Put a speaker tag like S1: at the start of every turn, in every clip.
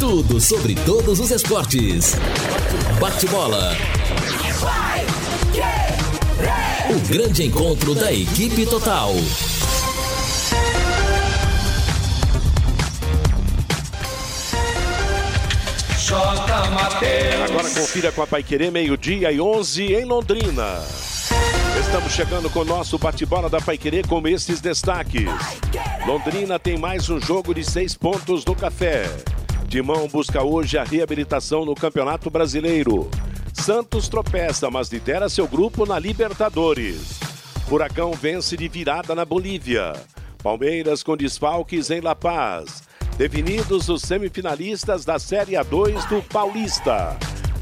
S1: Tudo sobre todos os esportes. Bate-bola. O grande encontro da equipe total.
S2: Agora confira com a Paiquerê, meio-dia e 11 em Londrina. Estamos chegando com o nosso bate-bola da Paiquerê com esses destaques. Londrina tem mais um jogo de seis pontos no café. Timão busca hoje a reabilitação no Campeonato Brasileiro. Santos tropeça, mas lidera seu grupo na Libertadores. Furacão vence de virada na Bolívia. Palmeiras com desfalques em La Paz. Definidos os semifinalistas da Série A2 do Paulista.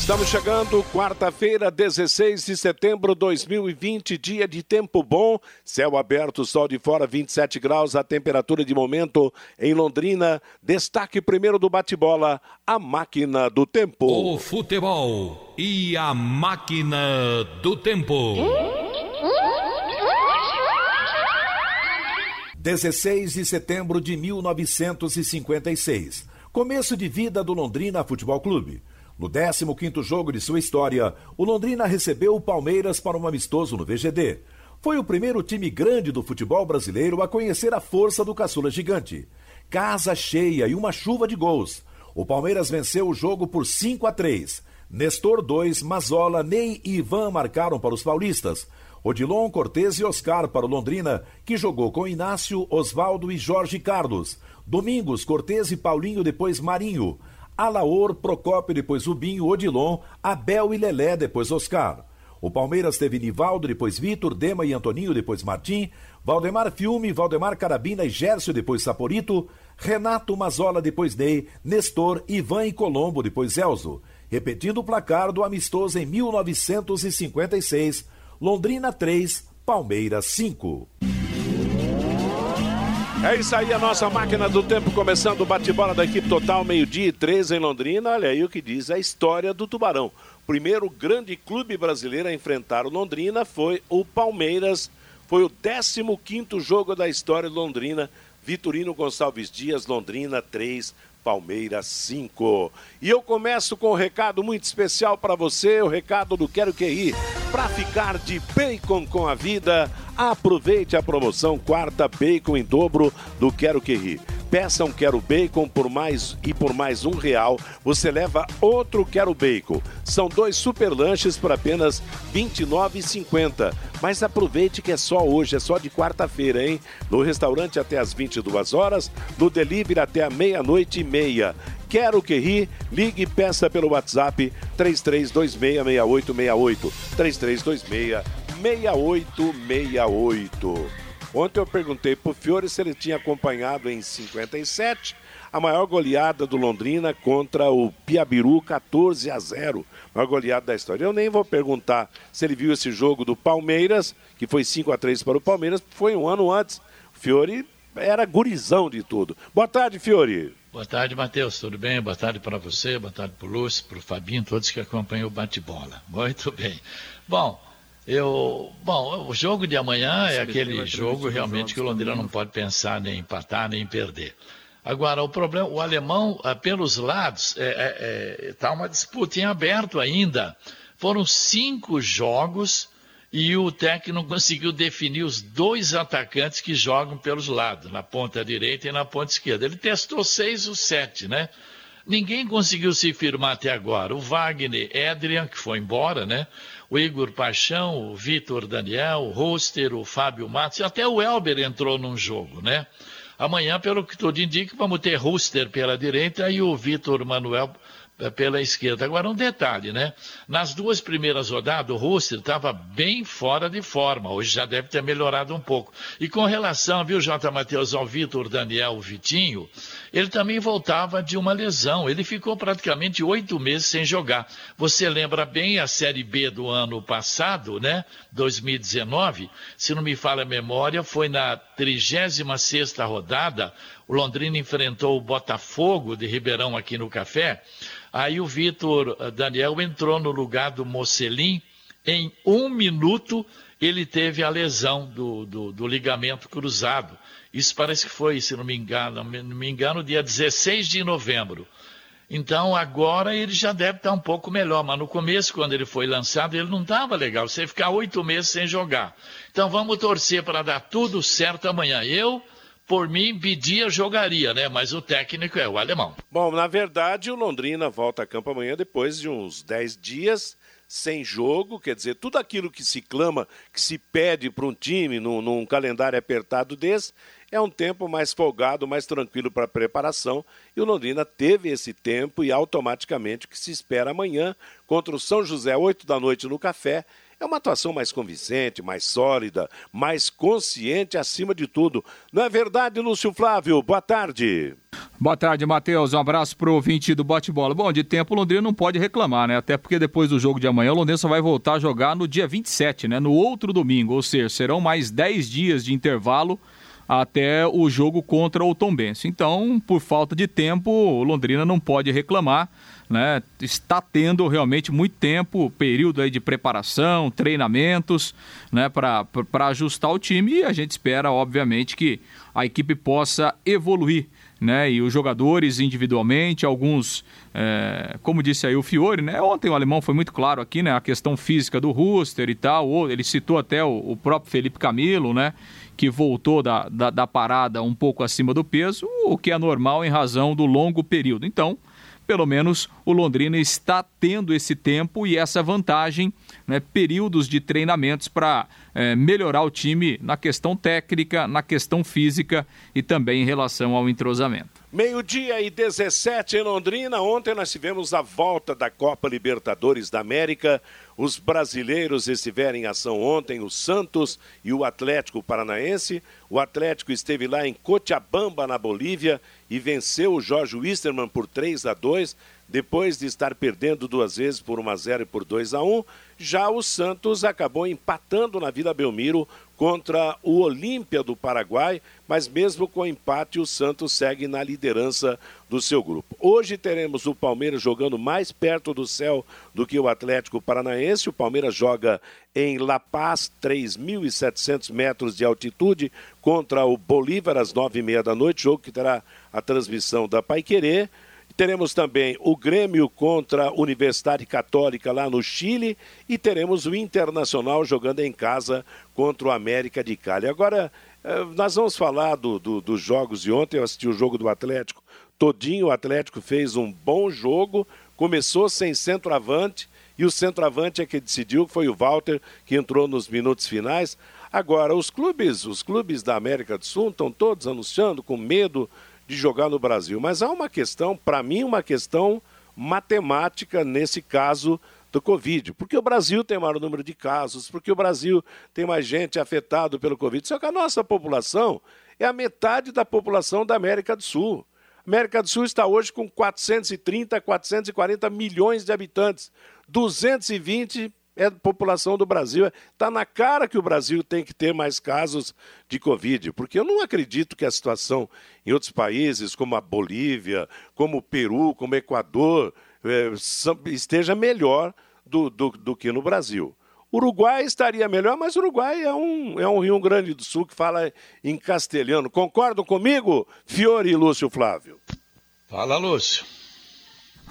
S2: Estamos chegando quarta-feira, 16 de setembro de 2020, dia de tempo bom, céu aberto, sol de fora, 27 graus, a temperatura de momento em Londrina. Destaque primeiro do bate-bola, a máquina do tempo.
S3: O futebol e a máquina do tempo.
S4: 16 de setembro de 1956. Começo de vida do Londrina Futebol Clube. No 15º jogo de sua história, o Londrina recebeu o Palmeiras para um amistoso no VGD. Foi o primeiro time grande do futebol brasileiro a conhecer a força do caçula gigante. Casa cheia e uma chuva de gols. O Palmeiras venceu o jogo por 5 a 3. Nestor 2, Mazola, Ney e Ivan marcaram para os paulistas. Odilon, Cortez e Oscar para o Londrina, que jogou com Inácio, Osvaldo e Jorge Carlos. Domingos, Cortez e Paulinho, depois Marinho. Alaor, Procópio, depois Rubinho, Odilon, Abel e Lelé, depois Oscar. O Palmeiras teve Nivaldo, depois Vitor, Dema e Antoninho, depois Martim, Valdemar Filme, Valdemar Carabina e Gércio, depois Saporito, Renato Mazola, depois Ney, Nestor, Ivan e Colombo, depois Elzo. Repetindo o placar do amistoso em 1956, Londrina 3, Palmeiras 5.
S2: É isso aí, a nossa máquina do tempo começando o bate-bola da equipe total, meio-dia e três em Londrina. Olha aí o que diz a história do Tubarão. Primeiro grande clube brasileiro a enfrentar o Londrina foi o Palmeiras. Foi o 15 jogo da história de Londrina. Vitorino Gonçalves Dias, Londrina 3, Palmeiras 5. E eu começo com um recado muito especial para você, o recado do Quero Que Ir. Para ficar de bacon com a vida, aproveite a promoção quarta bacon em dobro do Quero Que Rir. Peça um Quero Bacon por mais e por mais um real, você leva outro Quero Bacon. São dois super lanches por apenas R$ 29,50. Mas aproveite que é só hoje, é só de quarta-feira, hein? No restaurante até às 22 horas, no delivery até a meia-noite e meia. Quero que ri, ligue e peça pelo WhatsApp 33266868. 33266868. Ontem eu perguntei pro Fiore se ele tinha acompanhado em 57 a maior goleada do Londrina contra o Piabiru 14 a 0. Maior goleada da história. Eu nem vou perguntar se ele viu esse jogo do Palmeiras, que foi 5 a 3 para o Palmeiras, foi um ano antes. O Fiore era gurizão de tudo. Boa tarde, Fiore.
S5: Boa tarde, Matheus. Tudo bem? Boa tarde para você, boa tarde para o Lúcio, para o Fabinho, todos que acompanham o bate-bola. Muito bem. Bom, eu, bom, o jogo de amanhã é aquele jogo realmente que o Londrina não pode pensar nem empatar nem perder. Agora, o problema, o alemão, ah, pelos lados, está é, é, é, tá uma disputa em aberto ainda. Foram cinco jogos e o técnico conseguiu definir os dois atacantes que jogam pelos lados, na ponta direita e na ponta esquerda. Ele testou seis ou sete, né? Ninguém conseguiu se firmar até agora. O Wagner Edrian, que foi embora, né? O Igor Paixão, o Vitor Daniel, o Roster, o Fábio Matos, até o Elber entrou num jogo, né? Amanhã, pelo que tudo indica, vamos ter Roster pela direita e o Vitor Manuel pela esquerda. Agora, um detalhe, né? Nas duas primeiras rodadas, o Roster estava bem fora de forma. Hoje já deve ter melhorado um pouco. E com relação, viu, J. Matheus, ao Vitor Daniel, Vitinho, ele também voltava de uma lesão. Ele ficou praticamente oito meses sem jogar. Você lembra bem a Série B do ano passado, né? 2019, se não me falha a memória, foi na 36 rodada, o Londrina enfrentou o Botafogo de Ribeirão aqui no Café. Aí o Vitor eh, Daniel entrou no lugar do Mocelin. Em um minuto, ele teve a lesão do, do, do ligamento cruzado. Isso parece que foi, se não me engano, não me engano, dia 16 de novembro. Então agora ele já deve estar um pouco melhor, mas no começo, quando ele foi lançado, ele não estava legal. Você ficar oito meses sem jogar. Então vamos torcer para dar tudo certo amanhã. Eu, por mim, pedia, jogaria, né? Mas o técnico é o alemão.
S2: Bom, na verdade, o Londrina volta a campo amanhã depois de uns dez dias sem jogo, quer dizer, tudo aquilo que se clama, que se pede para um time num, num calendário apertado desse, é um tempo mais folgado, mais tranquilo para preparação. E o Londrina teve esse tempo e automaticamente o que se espera amanhã contra o São José, 8 da noite no Café. É uma atuação mais convincente, mais sólida, mais consciente acima de tudo. Não é verdade, Lúcio Flávio? Boa tarde.
S6: Boa tarde, Matheus. Um abraço pro ouvinte do bate-bola. Bom, de tempo o Londrina não pode reclamar, né? Até porque depois do jogo de amanhã, o Londrina só vai voltar a jogar no dia 27, né? No outro domingo. Ou seja, serão mais 10 dias de intervalo até o jogo contra o Tombense. Então, por falta de tempo, o Londrina não pode reclamar. Né? Está tendo realmente muito tempo, período aí de preparação, treinamentos, né? para ajustar o time e a gente espera, obviamente, que a equipe possa evoluir né? E os jogadores individualmente, alguns, é, como disse aí o Fiore, né? Ontem o alemão foi muito claro aqui, né? A questão física do Ruster e tal. Ele citou até o, o próprio Felipe Camilo, né? Que voltou da, da, da, parada um pouco acima do peso, o que é normal em razão do longo período. Então, pelo menos o Londrina está tendo esse tempo e essa vantagem, né, períodos de treinamentos para é, melhorar o time na questão técnica, na questão física e também em relação ao entrosamento.
S2: Meio-dia e 17 em Londrina. Ontem nós tivemos a volta da Copa Libertadores da América. Os brasileiros estiveram em ação ontem, o Santos e o Atlético Paranaense. O Atlético esteve lá em Cochabamba, na Bolívia, e venceu o Jorge Wisterman por 3 a 2 depois de estar perdendo duas vezes por 1 a 0 e por 2 a 1. Já o Santos acabou empatando na Vila Belmiro contra o Olímpia do Paraguai, mas mesmo com empate, o Santos segue na liderança do seu grupo. Hoje teremos o Palmeiras jogando mais perto do céu do que o Atlético Paranaense. O Palmeiras joga em La Paz, 3.700 metros de altitude, contra o Bolívar às nove e meia da noite, jogo que terá a transmissão da Paiquerê. Teremos também o Grêmio contra a Universidade Católica lá no Chile e teremos o Internacional jogando em casa contra o América de Cali. Agora, eh, nós vamos falar do, do, dos jogos de ontem. Eu assisti o jogo do Atlético todinho. O Atlético fez um bom jogo, começou sem centroavante e o centroavante é que decidiu, foi o Walter que entrou nos minutos finais. Agora, os clubes, os clubes da América do Sul estão todos anunciando com medo de jogar no Brasil. Mas há uma questão, para mim, uma questão matemática nesse caso do Covid. Porque o Brasil tem maior número de casos, porque o Brasil tem mais gente afetada pelo Covid. Só que a nossa população é a metade da população da América do Sul. A América do Sul está hoje com 430, 440 milhões de habitantes. 220 é a população do Brasil. Está na cara que o Brasil tem que ter mais casos de Covid, porque eu não acredito que a situação em outros países, como a Bolívia, como o Peru, como o Equador, é, esteja melhor do, do, do que no Brasil. Uruguai estaria melhor, mas o Uruguai é um, é um Rio Grande do Sul que fala em castelhano. Concordam comigo, Fiore e Lúcio Flávio?
S5: Fala, Lúcio.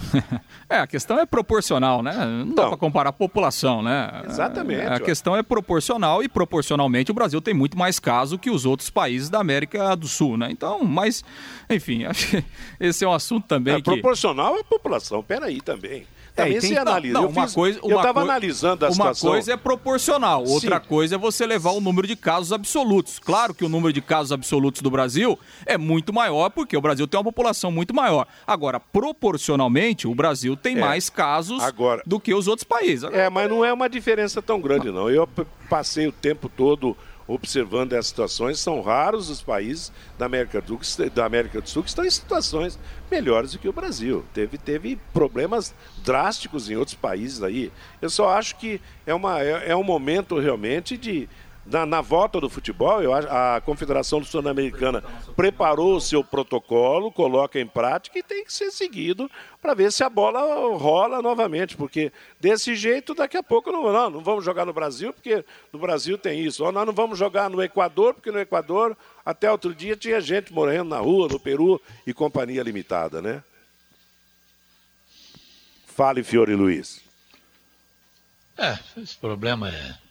S6: é, a questão é proporcional, né? Não dá para comparar a população, né?
S2: Exatamente.
S6: A questão é proporcional e proporcionalmente o Brasil tem muito mais casos que os outros países da América do Sul, né? Então, mas, enfim, acho que esse é um assunto também é,
S2: que... Proporcional à população, peraí também. É, tem, analisa.
S6: Não, uma
S2: fiz,
S6: coisa,
S2: eu estava analisando a
S6: uma
S2: situação.
S6: Uma coisa é proporcional, outra Sim. coisa é você levar o número de casos absolutos. Claro que o número de casos absolutos do Brasil é muito maior, porque o Brasil tem uma população muito maior. Agora, proporcionalmente, o Brasil tem é. mais casos Agora, do que os outros países.
S2: É, mas não é uma diferença tão grande, não. Eu passei o tempo todo observando essas situações. São raros os países da América do, da América do Sul que estão em situações melhores do que o Brasil. Teve, teve problemas drásticos em outros países aí. Eu só acho que é, uma, é, é um momento realmente de na, na, volta do futebol, eu, a Confederação Sul-Americana preparou o seu protocolo, coloca em prática e tem que ser seguido para ver se a bola rola novamente, porque desse jeito daqui a pouco não, não, não vamos jogar no Brasil, porque no Brasil tem isso. Ou nós não vamos jogar no Equador, porque no Equador até outro dia tinha gente morrendo na rua, no Peru e companhia limitada, né? Fale, Fiore Luiz.
S5: É, esse problema é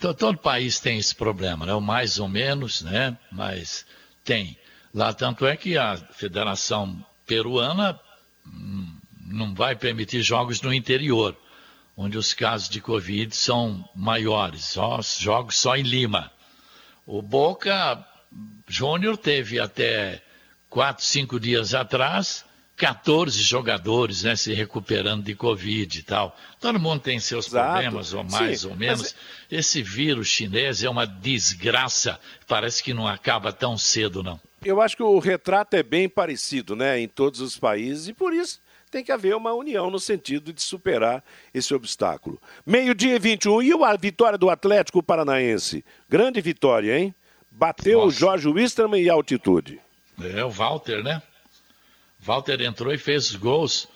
S5: Todo país tem esse problema, né? mais ou menos, né? mas tem. Lá, tanto é que a Federação Peruana hum, não vai permitir jogos no interior, onde os casos de Covid são maiores, só, jogos só em Lima. O Boca Júnior teve até quatro, cinco dias atrás 14 jogadores né, se recuperando de Covid e tal. Todo mundo tem seus Exato. problemas, ou mais Sim, ou menos. Mas... Esse vírus chinês é uma desgraça. Parece que não acaba tão cedo, não.
S2: Eu acho que o retrato é bem parecido né, em todos os países e por isso tem que haver uma união no sentido de superar esse obstáculo. Meio-dia e 21. E a vitória do Atlético Paranaense? Grande vitória, hein? Bateu Nossa. o Jorge Wisterman e altitude.
S5: É, o Walter, né? Walter entrou e fez os gols.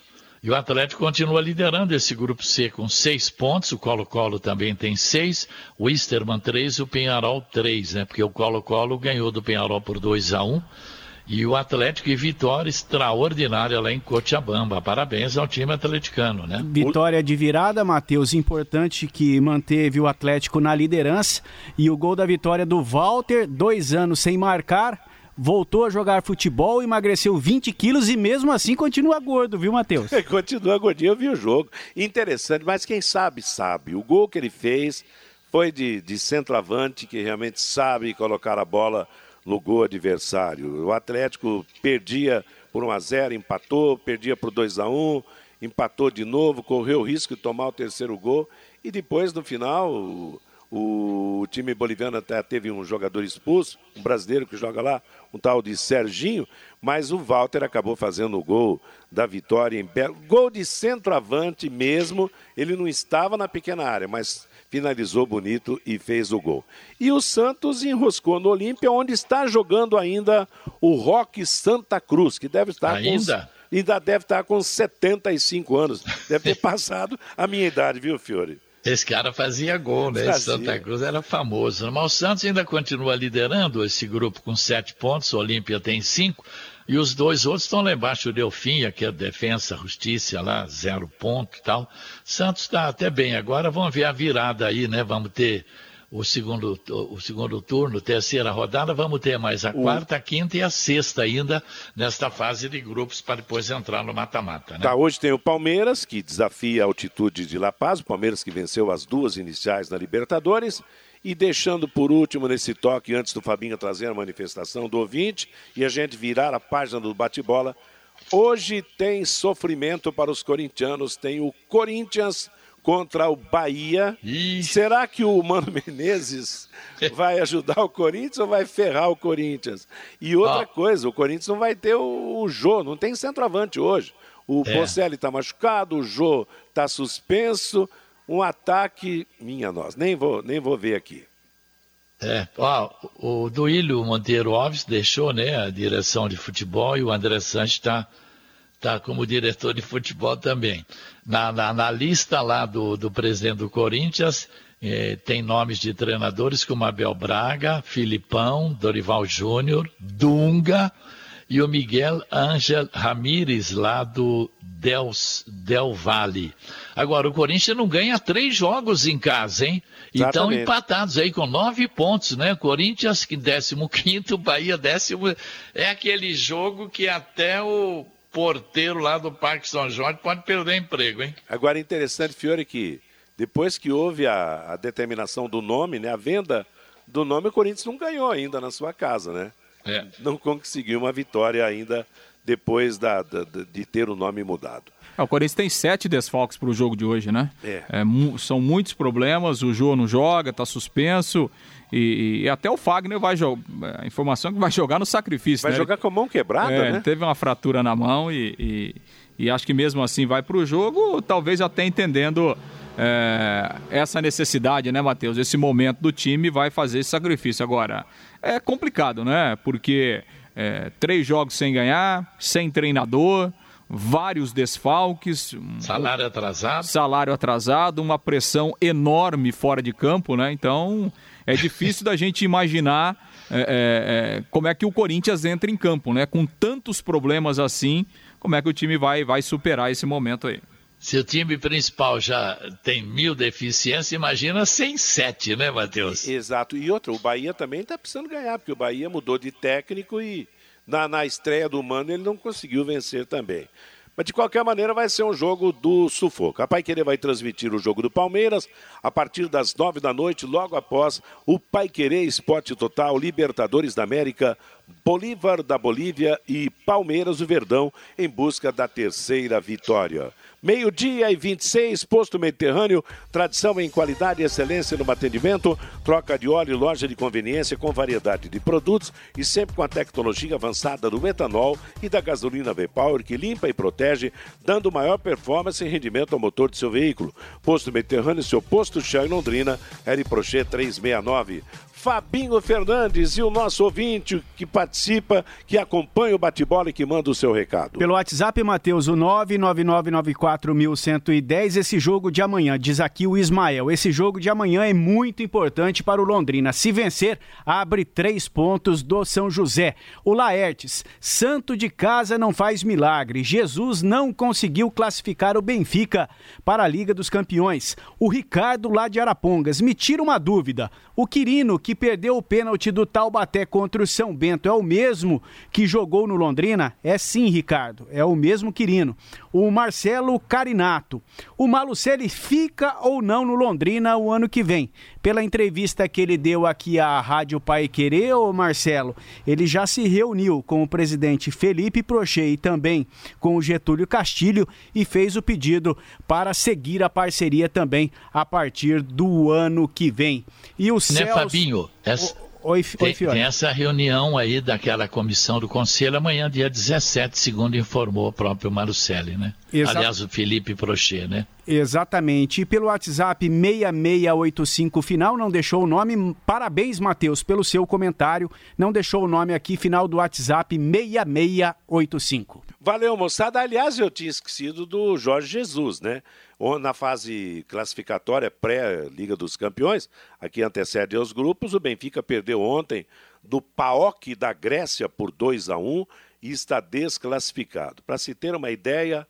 S5: E o Atlético continua liderando esse grupo C com seis pontos. O Colo-Colo também tem seis. O Easterman três o Penharol três, né? Porque o Colo-Colo ganhou do Penharol por 2 a 1 um. E o Atlético e vitória extraordinária lá em Cochabamba. Parabéns ao time atleticano, né?
S7: Vitória de virada, Matheus. Importante que manteve o Atlético na liderança. E o gol da vitória do Walter, dois anos sem marcar voltou a jogar futebol, emagreceu 20 quilos e mesmo assim continua gordo, viu, Matheus?
S2: continua gordinho, eu vi o jogo. Interessante, mas quem sabe, sabe. O gol que ele fez foi de, de centroavante, que realmente sabe colocar a bola no gol adversário. O Atlético perdia por 1 a 0 empatou, perdia por 2 a 1 empatou de novo, correu o risco de tomar o terceiro gol e depois, no final, o time boliviano até teve um jogador expulso, um brasileiro que joga lá, um tal de Serginho, mas o Walter acabou fazendo o gol da vitória em Belo. Gol de centroavante mesmo, ele não estava na pequena área, mas finalizou bonito e fez o gol. E o Santos enroscou no Olímpia, onde está jogando ainda o Roque Santa Cruz, que deve estar
S5: ainda?
S2: Com, ainda deve estar com 75 anos. Deve ter passado a minha idade, viu, Fiore?
S5: Esse cara fazia gol, né? Fazia. Santa Cruz era famoso. Mas o Santos ainda continua liderando esse grupo com sete pontos, o Olímpia tem cinco, e os dois outros estão lá embaixo, o Delfim, aqui a Defensa, Justiça lá, zero ponto e tal. Santos está até bem. Agora vamos ver a virada aí, né? Vamos ter o segundo, o segundo turno, terceira rodada, vamos ter mais a quarta, a quinta e a sexta ainda nesta fase de grupos para depois entrar no mata-mata. Né?
S2: Tá, hoje tem o Palmeiras, que desafia a altitude de La Paz, o Palmeiras que venceu as duas iniciais na Libertadores. E deixando por último nesse toque, antes do Fabinho trazer a manifestação do ouvinte e a gente virar a página do bate-bola, hoje tem sofrimento para os corintianos, tem o Corinthians contra o Bahia. Ixi. Será que o Mano Menezes vai ajudar o Corinthians ou vai ferrar o Corinthians? E outra ah. coisa, o Corinthians não vai ter o, o Jô, não tem centroavante hoje. O é. Bocelli está machucado, o Jô está suspenso. Um ataque, minha nossa, nem vou, nem vou ver aqui.
S5: É, ó, o Duílio Monteiro Alves deixou né, a direção de futebol e o André Sanches está tá como diretor de futebol também na, na, na lista lá do, do presidente do Corinthians, eh, tem nomes de treinadores como Abel Braga, Filipão, Dorival Júnior, Dunga e o Miguel Ángel Ramírez lá do Del, Del Valle. Agora, o Corinthians não ganha três jogos em casa, hein? E estão empatados aí com nove pontos, né? Corinthians, que 15, Bahia décimo. É aquele jogo que até o porteiro lá do Parque São Jorge pode perder emprego, hein?
S2: Agora, interessante, Fiore, que depois que houve a, a, determinação do nome, né, a venda do nome, o Corinthians não ganhou ainda na sua casa, né? É. Não conseguiu uma vitória ainda depois da, da, de ter o nome mudado.
S6: É, o Corinthians tem sete desfalques para o jogo de hoje, né?
S2: É.
S6: É, mu são muitos problemas, o Jô não joga, está suspenso. E, e, até o Fagner vai jogar. A informação é que vai jogar no sacrifício.
S2: Vai
S6: né?
S2: jogar com a mão quebrada,
S6: é,
S2: né?
S6: Teve uma fratura na mão e, e, e acho que mesmo assim vai para o jogo, talvez até entendendo é, essa necessidade, né, Matheus? Esse momento do time vai fazer esse sacrifício. Agora, é complicado, né? Porque é, três jogos sem ganhar, sem treinador vários desfalques.
S5: Salário atrasado.
S6: Salário atrasado, uma pressão enorme fora de campo, né? Então é difícil da gente imaginar é, é, é, como é que o Corinthians entra em campo, né? Com tantos problemas assim, como é que o time vai, vai superar esse momento aí?
S5: Se o time principal já tem mil deficiências, imagina sem sete, né, Matheus?
S2: Exato. E outra, o Bahia também está precisando ganhar, porque o Bahia mudou de técnico e na, na estreia do Mano ele não conseguiu vencer também. Mas de qualquer maneira vai ser um jogo do sufoco. A Pai Querer vai transmitir o jogo do Palmeiras a partir das nove da noite, logo após o Pai Querer Esporte Total, Libertadores da América, Bolívar da Bolívia e Palmeiras do Verdão em busca da terceira vitória. Meio-dia e 26, Posto Mediterrâneo, tradição em qualidade e excelência no atendimento, troca de óleo, loja de conveniência com variedade de produtos e sempre com a tecnologia avançada do etanol e da gasolina V-Power que limpa e protege, dando maior performance e rendimento ao motor de seu veículo. Posto Mediterrâneo, seu posto Chão em Londrina, R. Prochet 369. Fabinho Fernandes e o nosso ouvinte que participa, que acompanha o bate-bola e que manda o seu recado.
S7: Pelo WhatsApp, Matheus, o 99994110, esse jogo de amanhã, diz aqui o Ismael, esse jogo de amanhã é muito importante para o Londrina. Se vencer, abre três pontos do São José. O Laertes, santo de casa não faz milagre. Jesus não conseguiu classificar o Benfica para a Liga dos Campeões. O Ricardo lá de Arapongas, me tira uma dúvida. O Quirino, que perdeu o pênalti do Taubaté contra o São Bento, é o mesmo que jogou no Londrina? É sim, Ricardo, é o mesmo Quirino. O Marcelo Carinato. O Malucelli fica ou não no Londrina o ano que vem? Pela entrevista que ele deu aqui à Rádio Pai Querer, ô Marcelo, ele já se reuniu com o presidente Felipe Prochet e também com o Getúlio Castilho e fez o pedido para seguir a parceria também a partir do ano que vem. E o
S5: né,
S7: Celso...
S5: Fabinho? Essa...
S7: Oi,
S5: tem,
S7: oi
S5: tem essa reunião aí daquela comissão do Conselho amanhã, dia 17, segundo informou o próprio Marucelli, né?
S7: Exato.
S5: Aliás, o Felipe Prochet, né?
S7: Exatamente. E pelo WhatsApp 6685 final, não deixou o nome. Parabéns, Matheus, pelo seu comentário. Não deixou o nome aqui, final do WhatsApp 6685.
S2: Valeu, moçada. Aliás, eu tinha esquecido do Jorge Jesus, né? Na fase classificatória pré-Liga dos Campeões, aqui antecede os grupos, o Benfica perdeu ontem do PAOK da Grécia por 2 a 1 e está desclassificado. Para se ter uma ideia,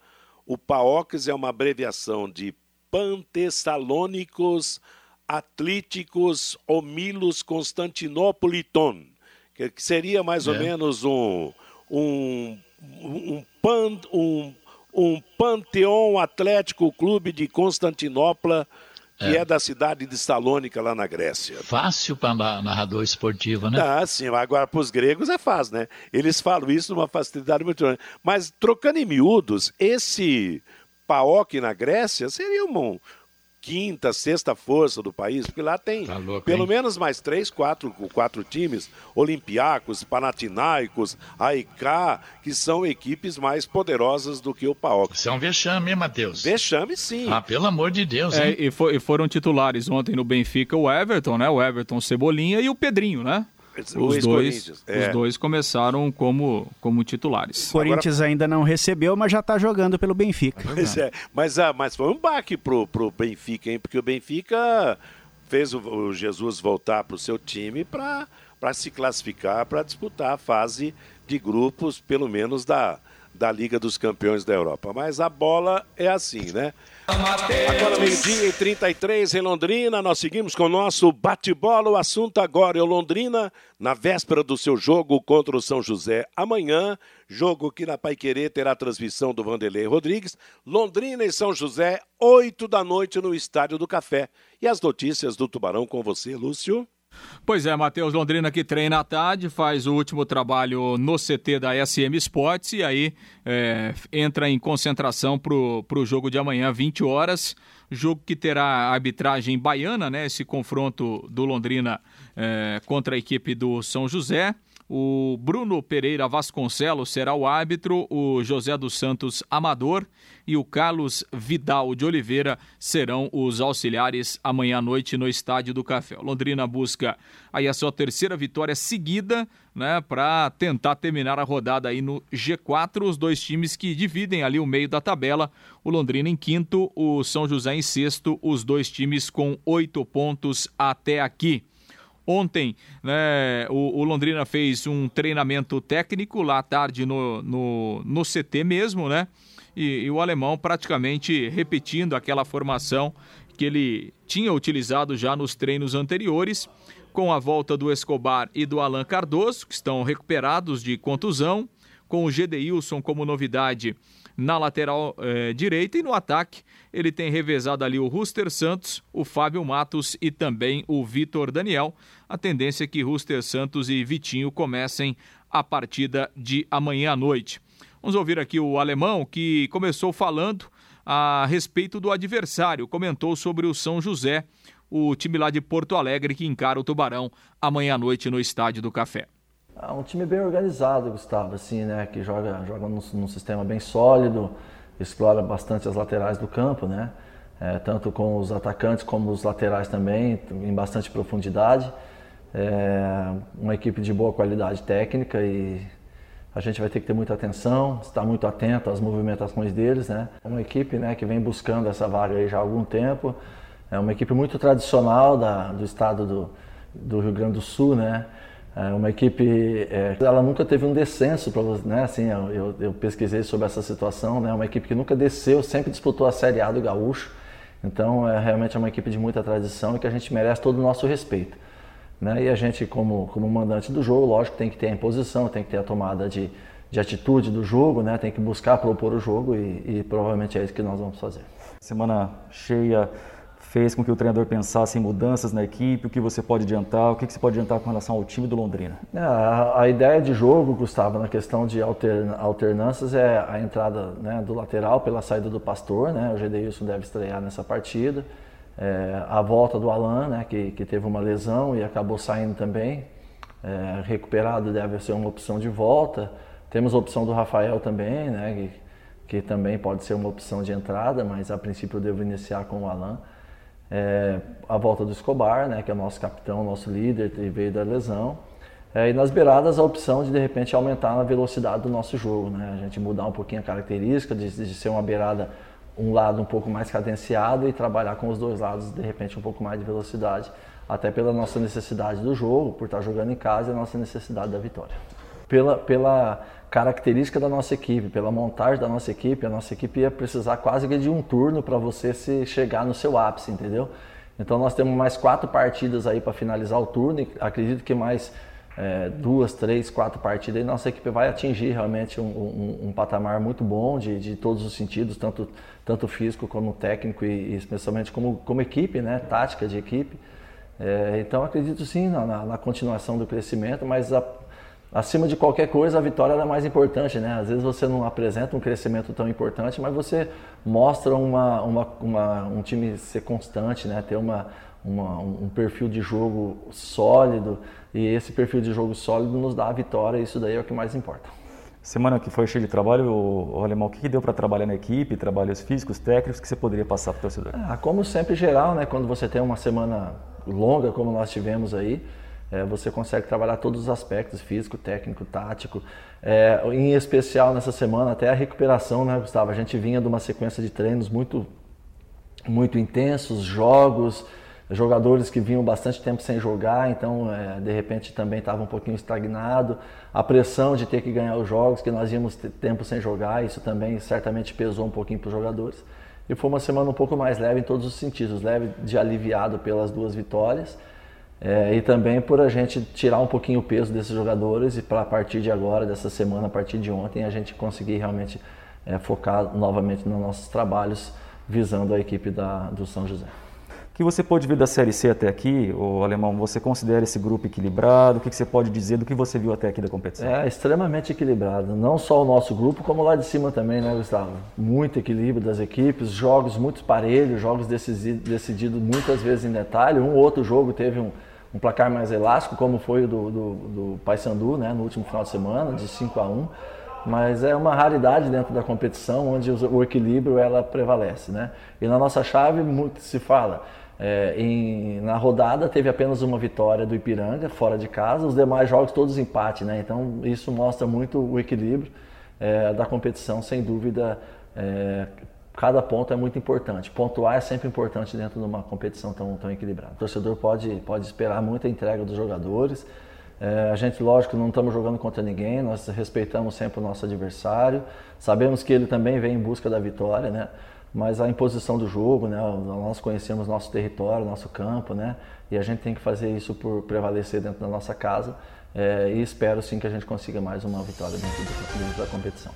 S2: o PAOKs é uma abreviação de Pantessalônicos Atléticos Omilos Constantinopoliton, que seria mais é. ou menos um, um, um, pan, um, um Panteão Atlético Clube de Constantinopla, que é. é, da cidade de Salônica, lá na Grécia.
S5: Fácil para narrador esportivo, né?
S2: Ah, sim. Agora, para os gregos é fácil, né? Eles falam isso numa facilidade muito grande. Mas, trocando em miúdos, esse PAOK na Grécia seria um, quinta, sexta força do país, porque lá tem
S5: tá louco,
S2: pelo
S5: hein?
S2: menos mais três, quatro, quatro times, Olympiacos, Panathinaikos, AIK, que são equipes mais poderosas do que o PAOK.
S5: Isso é um vexame, hein, Matheus?
S2: Vexame, sim.
S5: Ah, pelo amor de Deus,
S6: É,
S5: hein?
S6: e, fo- e foram titulares ontem no Benfica o Everton, né? O Everton Cebolinha e o Pedrinho, né?
S2: O
S6: Os dois,
S2: é.
S6: os dois começaram como, como titulares.
S7: O Corinthians ainda não recebeu, mas já está jogando pelo Benfica.
S2: Pois é, mas, ah, mas foi um baque pro, pro Benfica, hein? Porque o Benfica fez o, o Jesus voltar pro seu time para se classificar, para disputar a fase de grupos, pelo menos da, da Liga dos Campeões da Europa. Mas a bola é assim, né? Agora, meio-dia e 33 em Londrina, nós seguimos com o nosso bate-bola. O assunto agora é o Londrina, na véspera do seu jogo contra o São José. Amanhã, jogo que na Paiquerê terá transmissão do Vanderlei Rodrigues. Londrina e São José, 8 da noite no Estádio do Café. E as notícias do Tubarão com você, Lúcio.
S6: Pois é, Matheus Londrina que treina à tarde, faz o último trabalho no CT da SM Sports e aí é, entra em concentração para o jogo de amanhã, 20 horas. Jogo que terá arbitragem baiana, né? Esse confronto do Londrina é, contra a equipe do São José. O Bruno Pereira Vasconcelos será o árbitro, o José dos Santos Amador e o Carlos Vidal de Oliveira serão os auxiliares amanhã à noite no Estádio do Café. Londrina busca aí a sua terceira vitória seguida, né, para tentar terminar a rodada aí no G4, os dois times que dividem ali o meio da tabela, o Londrina em quinto, o São José em sexto, os dois times com oito pontos até aqui. Ontem, né, o, o, Londrina fez um treinamento técnico lá à tarde no, no, no CT mesmo, né? E, e, o alemão praticamente repetindo aquela formação que ele tinha utilizado já nos treinos anteriores, com a volta do Escobar e do Alan Cardoso, que estão recuperados de contusão, com o Gedeilson como novidade na lateral eh, direita e no ataque ele tem revezado ali o Ruster Santos, o Fábio Matos e também o Vitor Daniel. A tendência é que Ruster Santos e Vitinho comecem a partida de amanhã à noite. Vamos ouvir aqui o alemão que começou falando a respeito do adversário, comentou sobre o São José, o time lá de Porto Alegre que encara o Tubarão amanhã à noite no Estádio do Café.
S8: É um time bem organizado, Gustavo, assim, né? Que joga, joga num, num sistema bem sólido, explora bastante as laterais do campo, né? É, tanto com os atacantes como os laterais também, em bastante profundidade. É uma equipe de boa qualidade técnica e a gente vai ter que ter muita atenção, estar muito atento às movimentações deles, né? Uma equipe, né, que vem buscando essa vaga aí já há algum tempo. É uma equipe muito tradicional da, do estado do, do Rio Grande do Sul, né? É uma equipe, é, ela nunca teve um descenso, para né? Assim, eu, eu, pesquisei sobre essa situação, né? Uma equipe que nunca desceu, sempre disputou a Série A do Gaúcho. Então, é realmente é uma equipe de muita tradição e que a gente merece todo o nosso respeito. Né? E a gente, como, como mandante do jogo, lógico, tem que ter a imposição, tem que ter a tomada de, de atitude do jogo, né? Tem que buscar propor o jogo e, e provavelmente é isso que nós vamos fazer.
S9: Semana cheia fez com que o treinador pensasse em mudanças na equipe? O que você pode adiantar? O que você pode adiantar com relação ao time do Londrina?
S8: É, a, a, ideia de jogo, Gustavo, na questão de altern, alternâncias é a entrada né, do lateral pela saída do Pastor, né? O Gedeilson deve estrear nessa partida. É, a volta do Alan, né, que, que teve uma lesão e acabou saindo também. É, recuperado deve ser uma opção de volta. Temos a opção do Rafael também, né, que, que também pode ser uma opção de entrada, mas a princípio eu devo iniciar com o Alan é, a volta do Escobar, né, que é o nosso capitão, nosso líder, e veio da lesão. É, e nas beiradas a opção de de repente aumentar a velocidade do nosso jogo, né? a gente mudar um pouquinho a característica de, de ser uma beirada um lado um pouco mais cadenciado e trabalhar com os dois lados de repente um pouco mais de velocidade, até pela nossa necessidade do jogo, por estar jogando em casa e a nossa necessidade da vitória. Pela, pela característica da nossa equipe, pela montagem da nossa equipe, a nossa equipe ia precisar quase de um turno para você se chegar no seu ápice, entendeu? Então nós temos mais quatro partidas aí para finalizar o turno e acredito que mais é, duas, três, quatro partidas e nossa equipe vai atingir realmente um, um, um patamar muito bom de, de, todos os sentidos, tanto, tanto físico como técnico e, e especialmente como, como equipe, né? tática de equipe. É, então acredito sim na, na, na, continuação do crescimento, mas a, acima de qualquer coisa, a vitória é mais importante, né? Às vezes você não apresenta um crescimento tão importante, mas você mostra uma, uma, uma um time ser constante, né? Ter uma, uma, um perfil de jogo sólido e esse perfil de jogo sólido nos dá a vitória. E isso daí é o que mais importa.
S9: Semana que foi cheia de trabalho, o, o Alemão, o que, que deu para trabalhar na equipe, trabalhos físicos, técnicos, que você poderia passar para o torcedor?
S8: Ah, como sempre, geral, né? Quando você tem uma semana longa, como nós tivemos aí, é, você consegue trabalhar todos os aspectos, físico, técnico, tático. É, em especial nessa semana, até a recuperação, né, Gustavo? A gente vinha de uma sequência de treinos muito, muito intensos, jogos, jogadores que vinham bastante tempo sem jogar, então é, de repente também estava um pouquinho estagnado. A pressão de ter que ganhar os jogos, que nós íamos ter tempo sem jogar, isso também certamente pesou um pouquinho para os jogadores. E foi uma semana um pouco mais leve em todos os sentidos, leve de aliviado pelas duas vitórias é, e também por a gente tirar um pouquinho o peso desses jogadores e para a partir de agora, dessa semana, a partir de ontem, a gente conseguir realmente é, focar novamente nos nossos trabalhos visando a equipe da, do São José.
S9: O que você pode ver da Série C até aqui, o Alemão? Você considera esse grupo equilibrado? O que você pode dizer do que você viu até aqui da competição?
S8: É extremamente equilibrado. Não só o nosso grupo, como lá de cima também, né, Gustavo? Muito equilíbrio das equipes, jogos muito parelhos, jogos decididos muitas vezes em detalhe. Um ou outro jogo teve um, um placar mais elástico, como foi o do, do, do Paysandu, né, no último final de semana, de 5 a 1 mas é uma raridade dentro da competição onde o equilíbrio ela prevalece, né? E na nossa chave muito se fala é, em, na rodada teve apenas uma vitória do Ipiranga, fora de casa, os demais jogos todos empate, né? Então isso mostra muito o equilíbrio é, da competição, sem dúvida. É, cada ponto é muito importante. Pontuar é sempre importante dentro de uma competição tão, tão equilibrada. O torcedor pode, pode esperar muita entrega dos jogadores. É, a gente, lógico, não estamos jogando contra ninguém, nós respeitamos sempre o nosso adversário. Sabemos que ele também vem em busca da vitória, né? mas a imposição do jogo, né? Nós conhecemos nosso território, nosso campo, né? E a gente tem que fazer isso por prevalecer dentro da nossa casa. É, e espero sim que a gente consiga mais uma vitória dentro, do, dentro da competição.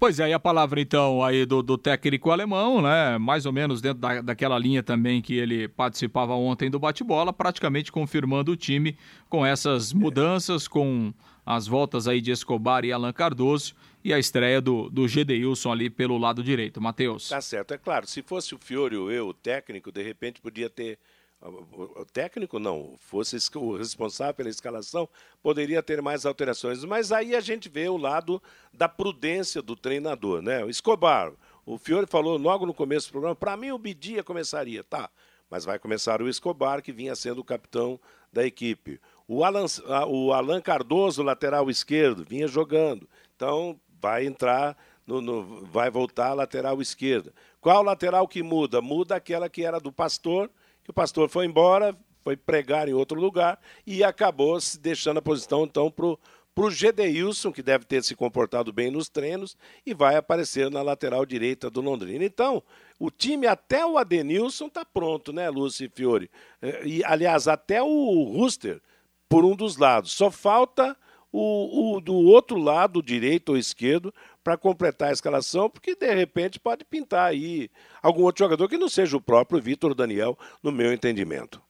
S6: Pois é, e a palavra então aí do, do, técnico alemão, né? Mais ou menos dentro da, daquela linha também que ele participava ontem do bate-bola, praticamente confirmando o time com essas mudanças, com as voltas aí de Escobar e Alan Cardoso e a estreia do, do Gedeilson ali pelo lado direito. Matheus.
S2: Tá certo, é claro. Se fosse o Fiore ou eu, o técnico, de repente podia ter. O técnico não, fosse o responsável pela escalação, poderia ter mais alterações. Mas aí a gente vê o lado da prudência do treinador, né? O Escobar, o Fiore falou logo no começo do programa, para mim o Bidia começaria, tá? Mas vai começar o Escobar, que vinha sendo o capitão da equipe. O Alan, o Alan Cardoso, lateral esquerdo, vinha jogando. Então, vai entrar, no, no, vai voltar a lateral esquerda. Qual lateral que muda? Muda aquela que era do pastor, que o pastor foi embora, foi pregar em outro lugar e acabou se deixando a posição então para o Gedeilson, que deve ter se comportado bem nos treinos, e vai aparecer na lateral direita do Londrina. Então, o time, até o Adenilson, está pronto, né, Lúcio e Fiore? É, e, aliás, até o Ruster, por um dos lados. Só falta o, o do outro lado, direito ou esquerdo, para completar a escalação, porque de repente pode pintar aí algum outro jogador que não seja o próprio Vitor Daniel, no meu entendimento.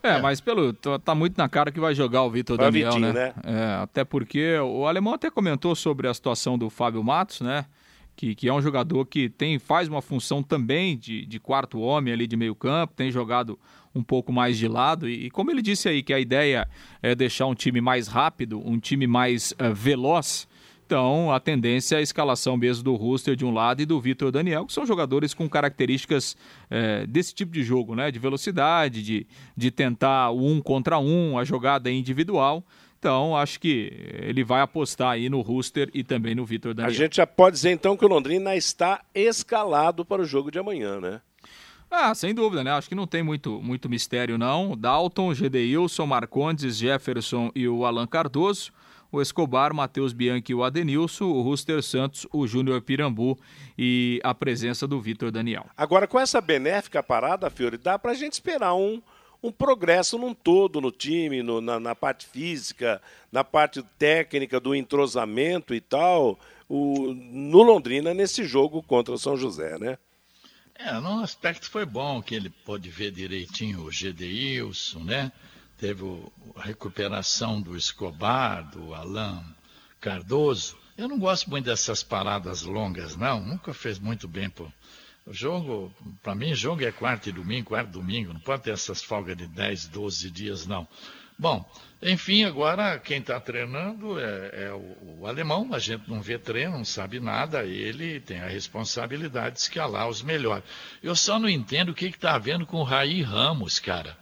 S6: É, é, mas pelo tá, tá muito na cara que vai jogar o Vitor Daniel, Vitinho, né? né? É, até porque o alemão até comentou sobre a situação do Fábio Matos, né? Que, que é um jogador que tem faz uma função também de, de quarto homem ali de meio campo, tem jogado um pouco mais de lado. E, e, como ele disse aí, que a ideia é deixar um time mais rápido, um time mais uh, veloz. Então, a tendência é a escalação mesmo do Rooster de um lado e do Vitor Daniel, que são jogadores com características é, desse tipo de jogo, né? De velocidade, de, de tentar o um contra um, a jogada individual. Então, acho que ele vai apostar aí no Rooster e também no Vitor Daniel.
S2: A gente já pode dizer então que o Londrina está escalado para o jogo de amanhã, né?
S6: Ah, sem dúvida, né? Acho que não tem muito, muito mistério, não. Dalton, Gedeilson, Marcondes, Jefferson e o Alan Cardoso. O Escobar, Matheus Bianchi e o Adenilson, o Ruster Santos, o Júnior Pirambu e a presença do Vitor Daniel.
S2: Agora, com essa benéfica parada, Fiore, dá pra gente esperar um, um progresso num todo no time, no, na, na, parte física, na parte técnica do entrosamento e tal, o, no Londrina nesse jogo contra o São José, né?
S5: É, no aspecto foi bom que ele pôde ver direitinho o Gedeilson, né? Teve a recuperação do Escobar, do Alain Cardoso. Eu não gosto muito dessas paradas longas, não. Nunca fez muito bem pro o jogo. Para mim, jogo é quarto e domingo, quarto e domingo. Não pode ter essas folgas de 10, 12 dias, não. Bom, enfim, agora quem está treinando é, é o, o, alemão, a gente não vê treino, não sabe nada, ele tem a responsabilidade de escalar os melhores. Eu só não entendo o que está havendo com o Raí Ramos, cara.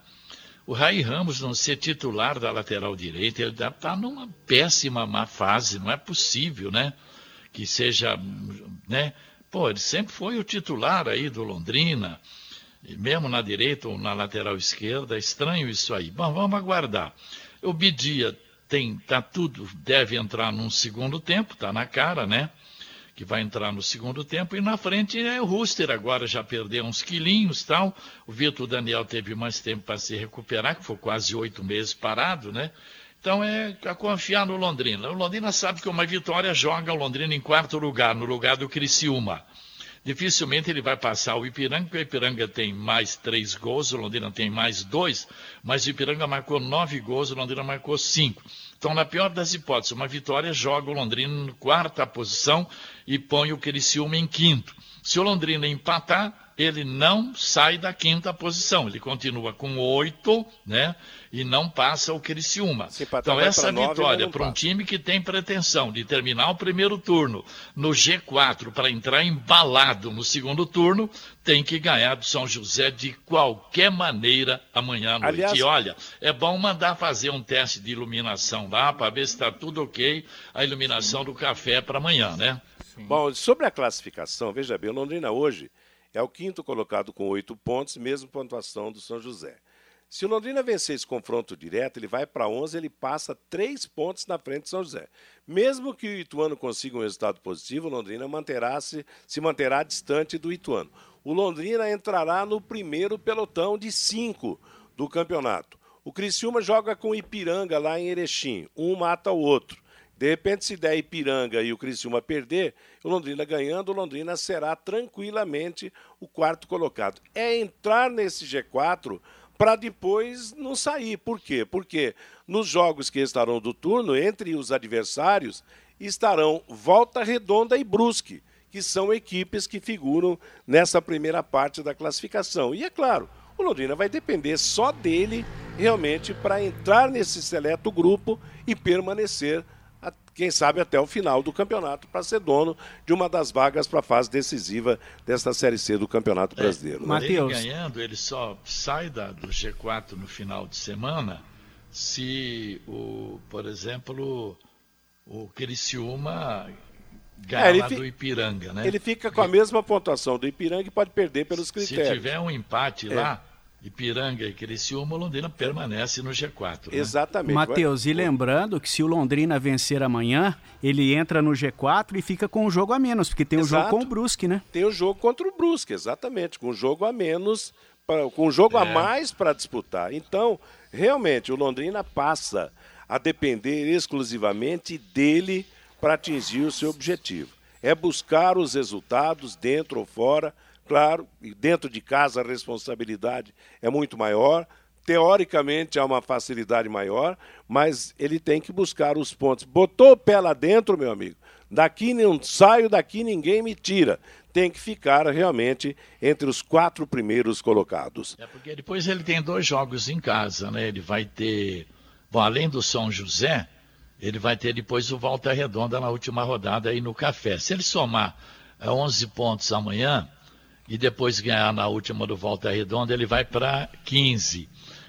S5: O Raí Ramos não ser titular da lateral direita, ele está numa péssima má fase, não é possível, né? Que seja, né? Pô, ele sempre foi o titular aí do Londrina mesmo na direita ou na lateral esquerda. É estranho isso aí. Bom, vamos aguardar. O Bidia tem, tá tudo, deve entrar num segundo tempo, tá na cara, né? Que vai entrar no segundo tempo. E na frente é o Ruster, agora já perdeu uns quilinhos tal. O Vitor Daniel teve mais tempo para se recuperar, que foi quase oito meses parado, né? Então é a confiar no Londrina. O Londrina sabe que uma vitória joga o Londrina em quarto lugar, no lugar do Criciúma. Dificilmente ele vai passar o Ipiranga, porque o Ipiranga tem mais três gols, o Londrina tem mais dois, mas o Ipiranga marcou nove gols, o Londrina marcou cinco. Então, na pior das hipóteses, uma vitória joga o Londrina na quarta posição e põe o Criciúma em quinto. Se o Londrina empatar, ele não sai da quinta posição, ele continua com oito, né? E não passa o Criciúma. Então, essa vitória para um time que tem pretensão de terminar o primeiro turno no G4 para entrar embalado no segundo turno, tem que ganhar do São José de qualquer maneira amanhã à noite. Aliás... E olha, é bom mandar fazer um teste de iluminação lá para ver se está tudo ok a iluminação do café para amanhã, né?
S2: Sim. Bom, sobre a classificação, veja bem, Londrina hoje é o quinto colocado com oito pontos, mesmo pontuação do São José. Se o Londrina vencer esse confronto direto, ele vai para 11, ele passa três pontos na frente do São José. Mesmo que o Ituano consiga um resultado positivo, o Londrina manterá -se, se manterá distante do Ituano. O Londrina entrará no primeiro pelotão de cinco do campeonato. O Criciúma joga com o Ipiranga lá em Erechim. Um mata o outro. De repente, se der Ipiranga e o Criciúma perder, o Londrina ganhando, o Londrina será tranquilamente o quarto colocado. É entrar nesse G4 para depois não sair. Por quê? Porque nos jogos que estarão do turno, entre os adversários, estarão Volta Redonda e Brusque, que são equipes que figuram nessa primeira parte da classificação. E é claro, o Londrina vai depender só dele realmente para entrar nesse seleto grupo e permanecer quem sabe até o final do campeonato, para ser dono de uma das vagas para a fase decisiva desta Série C do Campeonato é, Brasileiro.
S5: É, Matheus. Ele ganhando, ele só sai da, do G4 no final de semana se, o, por exemplo, o Criciúma ganhar é, do Ipiranga, né?
S2: Ele fica com a mesma pontuação do Ipiranga e pode perder pelos critérios.
S5: Se tiver um empate é. lá, Ipiranga e Criciúma, o Londrina permanece no G4.
S2: Né? Exatamente.
S7: Matheus, e lembrando que se o Londrina vencer amanhã, ele entra no G4 e fica com um jogo a menos, porque tem o um jogo com o Brusque, né?
S2: Tem o um jogo contra o Brusque, exatamente, com um jogo a menos, pra, com um jogo é. a mais para disputar. Então, realmente, o Londrina passa a depender exclusivamente dele para atingir o seu objetivo. É buscar os resultados dentro ou fora Claro, dentro de casa a responsabilidade é muito maior, teoricamente há uma facilidade maior, mas ele tem que buscar os pontos. Botou o pé lá dentro, meu amigo, daqui não saio, daqui ninguém me tira. Tem que ficar realmente entre os quatro primeiros colocados.
S5: É porque depois ele tem dois jogos em casa, né? Ele vai ter, bom, além do São José, ele vai ter depois o Volta Redonda na última rodada aí no Café. Se ele somar 11 é, pontos amanhã, e depois ganhar na última do Volta Redonda, ele vai para 15.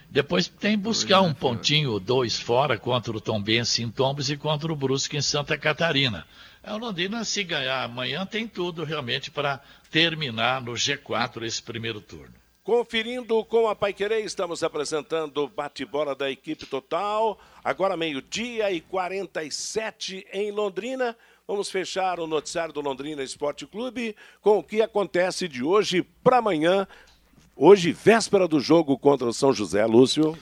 S5: Depois tem buscar um pontinho, dois fora contra o Tombense em Tombos e contra o Brusque em Santa Catarina. A é, Londrina, se ganhar amanhã, tem tudo realmente para terminar no G4 esse primeiro turno.
S2: Conferindo com a Paiquerê, estamos apresentando o bate-bola da equipe total. Agora meio-dia e 47 em Londrina. Vamos fechar o noticiário do Londrina Esporte Clube com o que acontece de hoje para amanhã. Hoje, véspera do jogo contra o São José, Lúcio.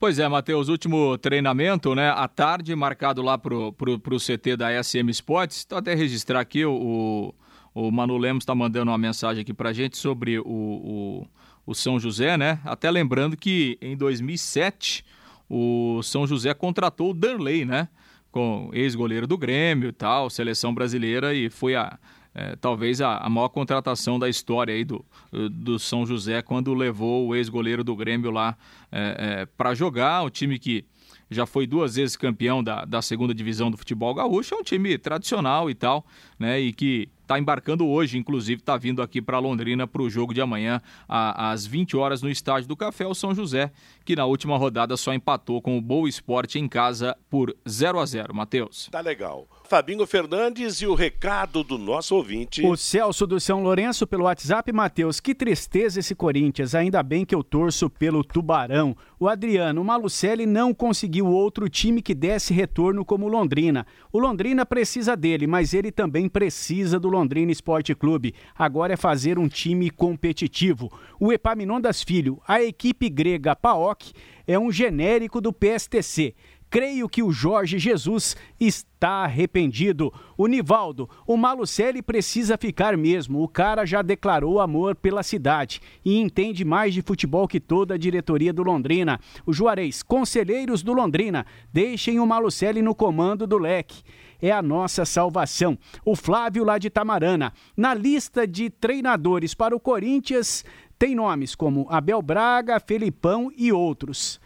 S6: Pois é, Matheus, último treinamento, né? À tarde, marcado lá pro, pro, pro CT da SM Sports. Estou até registrar aqui, o, o Manu Lemos está mandando uma mensagem aqui pra gente sobre o, o, o São José, né? Até lembrando que em 2007 o São José contratou o Danley, né? Com ex-goleiro do Grêmio e tal, seleção brasileira, e foi a, é, talvez a, a, maior contratação da história aí do, do São José quando levou o ex-goleiro do Grêmio lá é, é, para jogar, um time que já foi duas vezes campeão da, da segunda divisão do futebol gaúcho, é um time tradicional e tal, né? E que está embarcando hoje, inclusive está vindo aqui para Londrina para o jogo de amanhã às 20 horas no estádio do Café o São José, que na última rodada só empatou com o Boa Esporte em casa por 0 a 0. Matheus.
S2: Tá legal. Fabinho Fernandes e o recado do nosso ouvinte.
S7: O Celso do São Lourenço pelo WhatsApp, Matheus, que tristeza esse Corinthians, ainda bem que eu torço pelo Tubarão. O Adriano, o Malucelli não conseguiu outro time que desse retorno como o Londrina. O Londrina precisa dele, mas ele também precisa do Londrina Esporte Clube. Agora é fazer um time competitivo. O Epaminondas Filho, a equipe grega PAOK, é um genérico do PSTC Creio que o Jorge Jesus está arrependido. O Nivaldo, o Malucelli precisa ficar mesmo. O cara já declarou amor pela cidade e entende mais de futebol que toda a diretoria do Londrina. O Juarez, conselheiros do Londrina, deixem o Malucelli no comando do leque é a nossa salvação. O Flávio lá de Tamarana. Na lista de treinadores para o Corinthians, tem nomes como Abel Braga, Felipão e outros.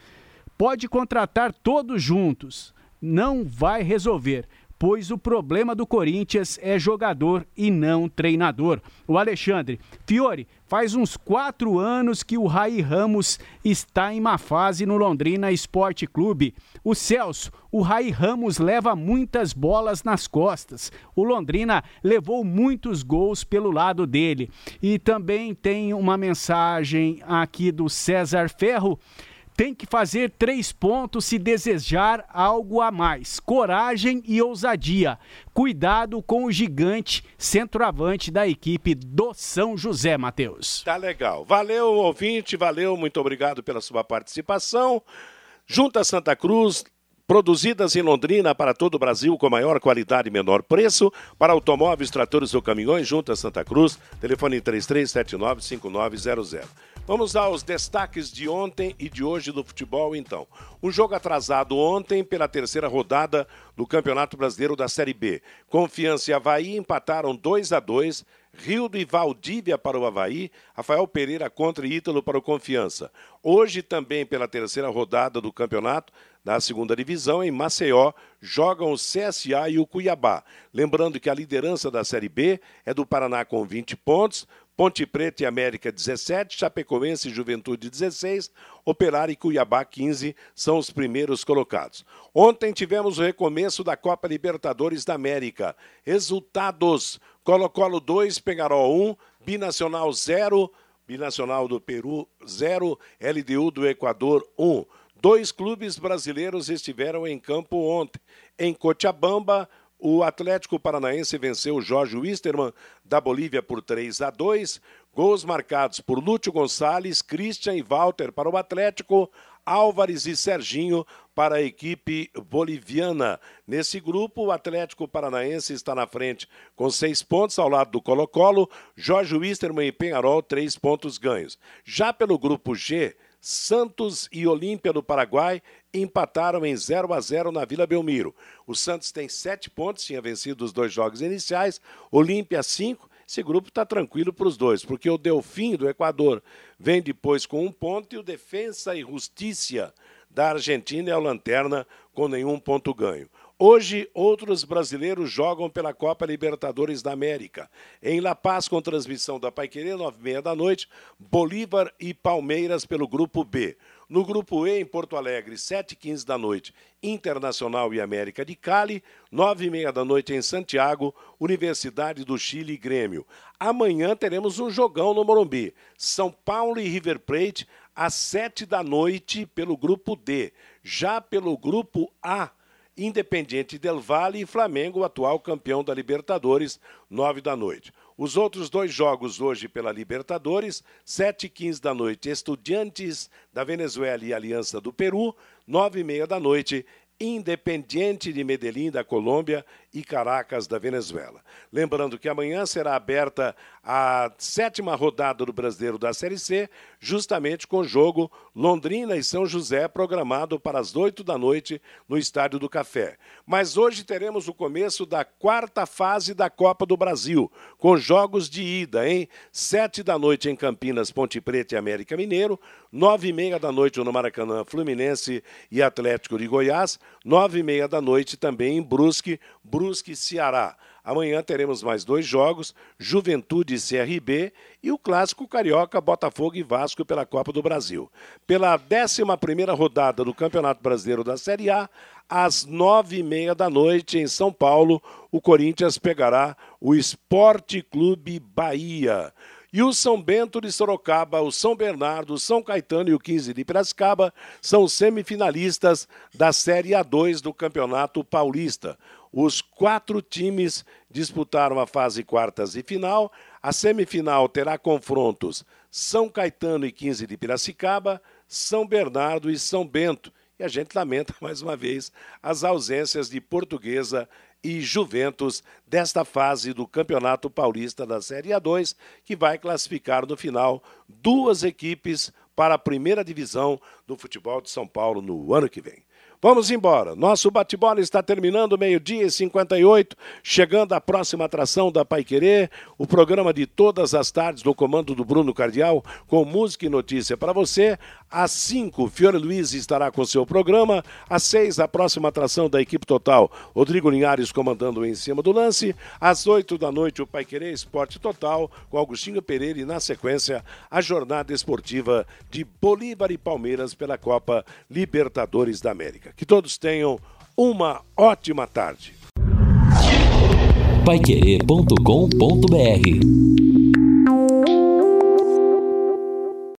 S7: Pode contratar todos juntos, não vai resolver pois o problema do Corinthians é jogador e não treinador. O Alexandre, Fiore, faz uns quatro anos que o Rai Ramos está em má fase no Londrina Esporte Clube. O Celso, o Rai Ramos leva muitas bolas nas costas. O Londrina levou muitos gols pelo lado dele. E também tem uma mensagem aqui do César Ferro tem que fazer três pontos se desejar algo a mais. Coragem e ousadia. Cuidado com o gigante centroavante da equipe do São José, Matheus.
S2: Tá legal. Valeu, ouvinte, valeu, muito obrigado pela sua participação. Junta Santa Cruz, Produzidas em Londrina para todo o Brasil com maior qualidade e menor preço. Para automóveis, tratores ou caminhões, junta Santa Cruz. Telefone 3379-5900. Vamos aos destaques de ontem e de hoje do futebol, então. Um jogo atrasado ontem pela terceira rodada do Campeonato Brasileiro da Série B. Confiança e Havaí empataram 2 a 2 Rildo e Valdívia para o Havaí, Rafael Pereira contra Ítalo para o Confiança. Hoje, também pela terceira rodada do campeonato da segunda divisão, em Maceió, jogam o CSA e o Cuiabá. Lembrando que a liderança da Série B é do Paraná com 20 pontos, Ponte Preta e América 17, Chapecoense e Juventude 16, Operário e Cuiabá 15 são os primeiros colocados. Ontem tivemos o recomeço da Copa Libertadores da América. Resultados: Colo-Colo 2, Pengarol 1, Binacional 0, Binacional do Peru 0, LDU do Equador 1. Dois clubes brasileiros estiveram em campo ontem. Em Cochabamba, o Atlético Paranaense venceu Jorge Wisterman da Bolívia por 3 a 2. Gols marcados por Lúcio Gonçalves, Christian e Walter para o Atlético, Álvares e Serginho para a equipe boliviana. Nesse grupo, o Atlético Paranaense está na frente com seis pontos ao lado do Colo-Colo, Jorge Wisterman e Penharol, três pontos ganhos. Já pelo grupo G, Santos e Olímpia do Paraguai empataram em 0 a 0 na Vila Belmiro. O Santos tem sete pontos, tinha vencido os dois jogos iniciais, Olímpia cinco. Esse grupo está tranquilo para os dois, porque o Delfim do Equador vem depois com um ponto e o Defensa e Justiça da Argentina é o lanterna com nenhum ponto ganho. Hoje, outros brasileiros jogam pela Copa Libertadores da América. Em La Paz, com transmissão da Paiquerê, nove e meia da noite, Bolívar e Palmeiras pelo Grupo B. No Grupo E, em Porto Alegre, sete e quinze da noite, Internacional e América de Cali. Nove e meia da noite, em Santiago, Universidade do Chile e Grêmio. Amanhã teremos um jogão no Morumbi. São Paulo e River Plate, às sete da noite, pelo Grupo D. Já pelo Grupo A, Independiente Del Valle e Flamengo, atual campeão da Libertadores, nove da noite. Os outros dois jogos hoje pela Libertadores, sete e quinze da noite, Estudiantes da Venezuela e Aliança do Peru, nove e meia da noite, Independiente de Medellín, da Colômbia, e Caracas, da Venezuela. Lembrando que amanhã será aberta a sétima rodada do Brasileiro da Série C, justamente com o jogo Londrina e São José, programado para as oito da noite no Estádio do Café. Mas hoje teremos o começo da quarta fase da Copa do Brasil, com jogos de ida, hein? Sete da noite em Campinas, Ponte Preta e América Mineiro, nove e meia da noite no Maracanã, Fluminense e Atlético de Goiás, nove e meia da noite também em Brusque, Brusque Ceará. Amanhã teremos mais dois jogos, Juventude e CRB e o clássico carioca Botafogo e Vasco pela Copa do Brasil. Pela 11 rodada do Campeonato Brasileiro da Série A, às nove e meia da noite em São Paulo, o Corinthians pegará o Esporte Clube Bahia. E o São Bento de Sorocaba, o São Bernardo, o São Caetano e o 15 de Piracicaba são semifinalistas da Série A2 do Campeonato Paulista. Os quatro times disputaram a fase quartas e final. A semifinal terá confrontos São Caetano e 15 de Piracicaba, São Bernardo e São Bento. E a gente lamenta mais uma vez as ausências de Portuguesa e Juventus desta fase do Campeonato Paulista da Série A2, que vai classificar no final duas equipes para a primeira divisão do futebol de São Paulo no ano que vem. Vamos embora. Nosso bate-bola está terminando, meio-dia e 58, chegando à próxima atração da Pai Querer, o programa de todas as tardes do comando do Bruno Cardial, com música e notícia para você. Às 5, Fiore Luiz estará com seu programa. Às 6, a próxima atração da equipe total, Rodrigo Linhares comandando em cima do lance. Às 8 da noite, o Pai Querer Esporte Total, com Augustinho Pereira e, na sequência, a jornada esportiva de Bolívar e Palmeiras pela Copa Libertadores da América. Que todos tenham uma ótima tarde.
S1: Paiquerê.com.br